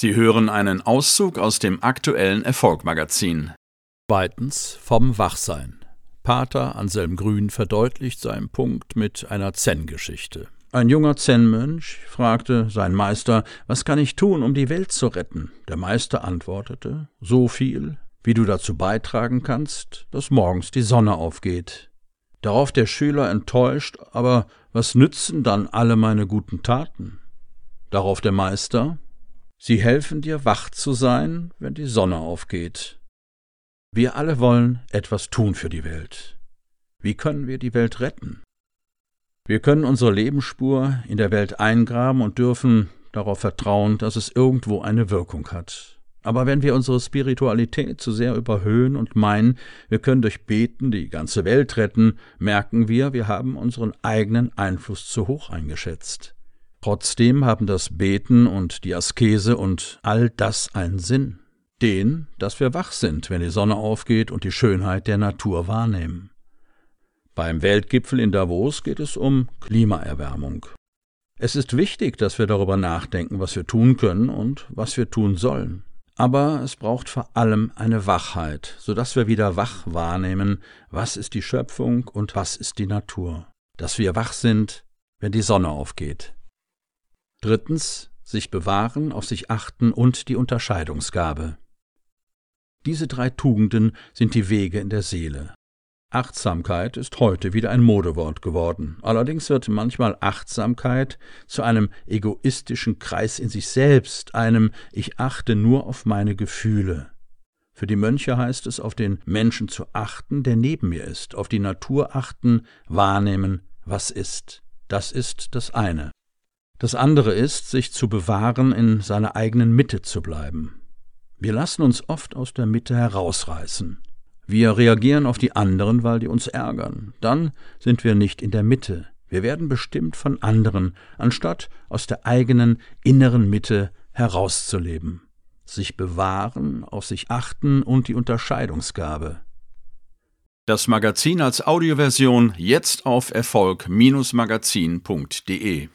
Sie hören einen Auszug aus dem aktuellen Erfolgmagazin. Zweitens vom Wachsein. Pater Anselm Grün verdeutlicht seinen Punkt mit einer Zen-Geschichte. Ein junger Zen-Mönch fragte seinen Meister, was kann ich tun, um die Welt zu retten? Der Meister antwortete, so viel, wie du dazu beitragen kannst, dass morgens die Sonne aufgeht. Darauf der Schüler enttäuscht, aber was nützen dann alle meine guten Taten? Darauf der Meister, Sie helfen dir, wach zu sein, wenn die Sonne aufgeht. Wir alle wollen etwas tun für die Welt. Wie können wir die Welt retten? Wir können unsere Lebensspur in der Welt eingraben und dürfen darauf vertrauen, dass es irgendwo eine Wirkung hat. Aber wenn wir unsere Spiritualität zu sehr überhöhen und meinen, wir können durch Beten die ganze Welt retten, merken wir, wir haben unseren eigenen Einfluss zu hoch eingeschätzt. Trotzdem haben das Beten und die Askese und all das einen Sinn. Den, dass wir wach sind, wenn die Sonne aufgeht und die Schönheit der Natur wahrnehmen. Beim Weltgipfel in Davos geht es um Klimaerwärmung. Es ist wichtig, dass wir darüber nachdenken, was wir tun können und was wir tun sollen. Aber es braucht vor allem eine Wachheit, so dass wir wieder wach wahrnehmen, was ist die Schöpfung und was ist die Natur. Dass wir wach sind, wenn die Sonne aufgeht. Drittens sich bewahren, auf sich achten und die Unterscheidungsgabe. Diese drei Tugenden sind die Wege in der Seele. Achtsamkeit ist heute wieder ein Modewort geworden. Allerdings wird manchmal Achtsamkeit zu einem egoistischen Kreis in sich selbst, einem Ich achte nur auf meine Gefühle. Für die Mönche heißt es, auf den Menschen zu achten, der neben mir ist, auf die Natur achten, wahrnehmen, was ist. Das ist das eine. Das andere ist, sich zu bewahren, in seiner eigenen Mitte zu bleiben. Wir lassen uns oft aus der Mitte herausreißen. Wir reagieren auf die anderen, weil die uns ärgern. Dann sind wir nicht in der Mitte. Wir werden bestimmt von anderen, anstatt aus der eigenen inneren Mitte herauszuleben. Sich bewahren, auf sich achten und die Unterscheidungsgabe. Das Magazin als Audioversion jetzt auf Erfolg-magazin.de